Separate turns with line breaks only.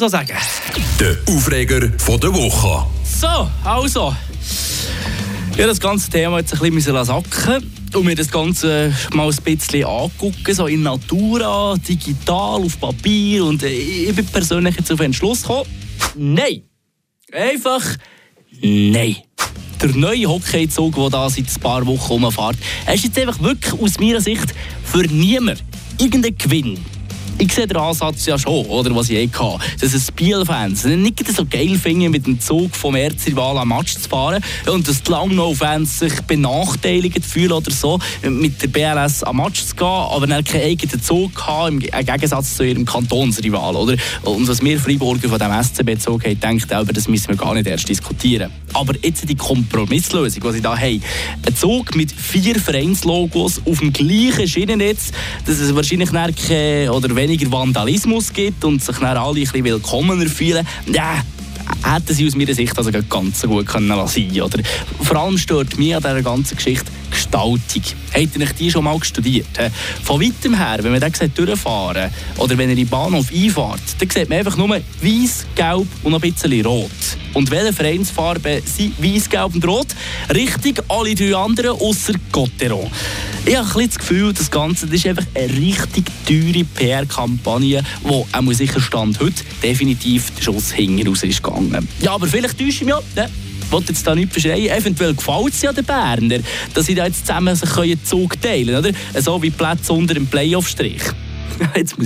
so sagen.
Der Aufreger von der Woche.
So, also. Ja, das ganze Thema jetzt ein bisschen sacken und mir das Ganze mal ein bisschen angucken, so in Natura, digital, auf Papier und ich bin persönlich jetzt auf den Schluss gekommen, nein. Einfach nein. Der neue Hockeyzug, der da seit ein paar Wochen rumfährt, ist jetzt einfach wirklich aus meiner Sicht für niemanden irgendein Gewinn ich sehe den Ansatz ja schon, oder, was ich eh hatte. Dass es Biel-Fans nicht so geil finden, mit dem Zug vom Erzrival am Match zu fahren und dass die Langnau-Fans sich benachteiligt fühlen oder so, mit der BLS am Match zu gehen, aber dann keinen eigenen Zug haben, im Gegensatz zu ihrem Kantonsrival, oder? Und was wir Freiburger von dem SCB-Zug haben, denkt auch, das müssen wir gar nicht erst diskutieren. Aber jetzt die Kompromisslösung, die sie da haben, ein Zug mit vier Vereinslogos auf dem gleichen Schienennetz, dass es wahrscheinlich keine, oder weniger Vandalismus gibt und sich dann alle ein bisschen willkommener fühlen, ja, hätten sie aus meiner Sicht also ganz gut können lassen oder Vor allem stört mich an dieser ganzen Geschichte Gestaltung. Habt ihr die schon mal studiert? Von weitem her, wenn man dann durchfahren oder wenn ihr in den Bahnhof einfahrt, dann sieht man einfach nur weiß, gelb und ein bisschen rot. Und welche Vereinsfarben sind weiß, gelb und rot? Richtig, alle drei anderen, außer Cotteron. Ich habe ein das Gefühl, das Ganze das ist einfach eine richtig teure PR-Kampagne, die auch sicher Stand heute definitiv der Schuss hinten raus ist gegangen. Ja, aber vielleicht täusche ich mich. Ne? Ich will jetzt da nicht verschreien. Eventuell gefällt es ja den Berner, dass sie da jetzt zusammen sich einen Zug teilen können. Oder? So wie Plätze unter dem Playoff-Strich.